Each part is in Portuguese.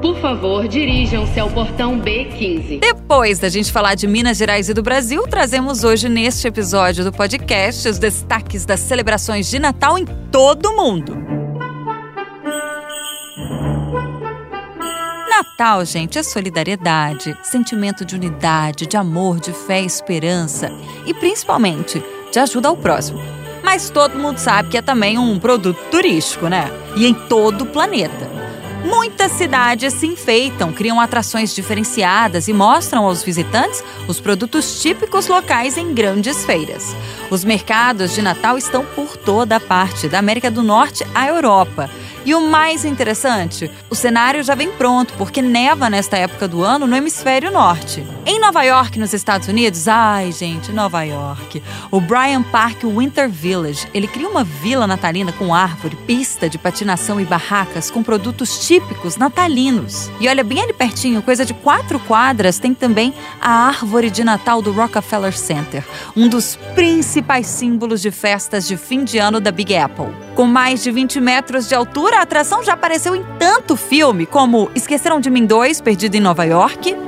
Por favor, dirijam-se ao portão B15. Depois da gente falar de Minas Gerais e do Brasil, trazemos hoje neste episódio do podcast os destaques das celebrações de Natal em todo o mundo. Natal, gente, é solidariedade, sentimento de unidade, de amor, de fé esperança e principalmente de ajuda ao próximo. Mas todo mundo sabe que é também um produto turístico, né? E em todo o planeta. Muitas cidades se enfeitam, criam atrações diferenciadas e mostram aos visitantes os produtos típicos locais em grandes feiras. Os mercados de Natal estão por toda a parte, da América do Norte à Europa. E o mais interessante, o cenário já vem pronto, porque neva nesta época do ano no hemisfério norte. Em Nova York, nos Estados Unidos, ai gente, Nova York, o Bryant Park Winter Village, ele cria uma vila natalina com árvore, pista de patinação e barracas com produtos típicos natalinos. E olha, bem ali pertinho, coisa de quatro quadras, tem também a árvore de Natal do Rockefeller Center, um dos principais símbolos de festas de fim de ano da Big Apple. Com mais de 20 metros de altura, a atração já apareceu em tanto filme como Esqueceram de Mim 2, Perdido em Nova York.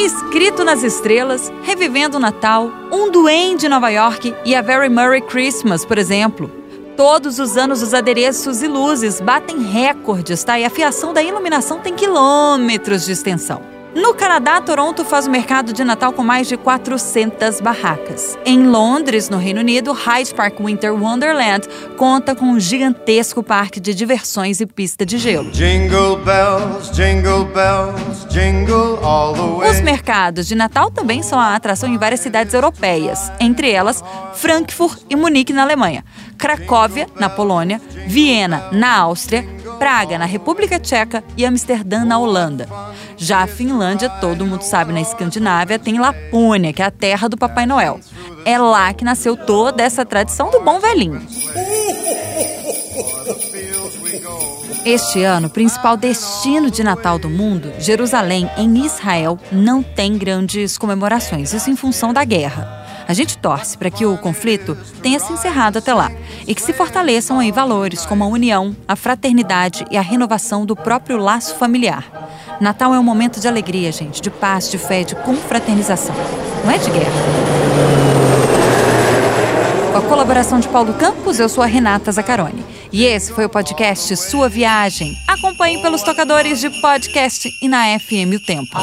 Escrito nas Estrelas, Revivendo o Natal, Um Duende em Nova York e a Very Merry Christmas, por exemplo. Todos os anos os adereços e luzes batem recordes, tá? E a fiação da iluminação tem quilômetros de extensão. No Canadá, Toronto faz o mercado de Natal com mais de 400 barracas. Em Londres, no Reino Unido, Hyde Park Winter Wonderland conta com um gigantesco parque de diversões e pista de gelo. Jingle bells, jingle bells, jingle all the way. Os mercados de Natal também são a atração em várias cidades europeias, entre elas Frankfurt e Munique, na Alemanha, Cracóvia, na Polônia, Viena, na Áustria, Praga, na República Tcheca e Amsterdã, na Holanda. Já a Finlândia, todo mundo sabe, na Escandinávia, tem Lapônia, que é a terra do Papai Noel. É lá que nasceu toda essa tradição do bom velhinho. Este ano, o principal destino de Natal do mundo, Jerusalém, em Israel, não tem grandes comemorações, isso em função da guerra. A gente torce para que o conflito tenha se encerrado até lá e que se fortaleçam aí valores como a união, a fraternidade e a renovação do próprio laço familiar. Natal é um momento de alegria, gente, de paz, de fé, de confraternização. Não é de guerra. Com a colaboração de Paulo Campos, eu sou a Renata Zacaroni. E esse foi o podcast Sua Viagem. Acompanhe pelos tocadores de podcast e na FM O Tempo.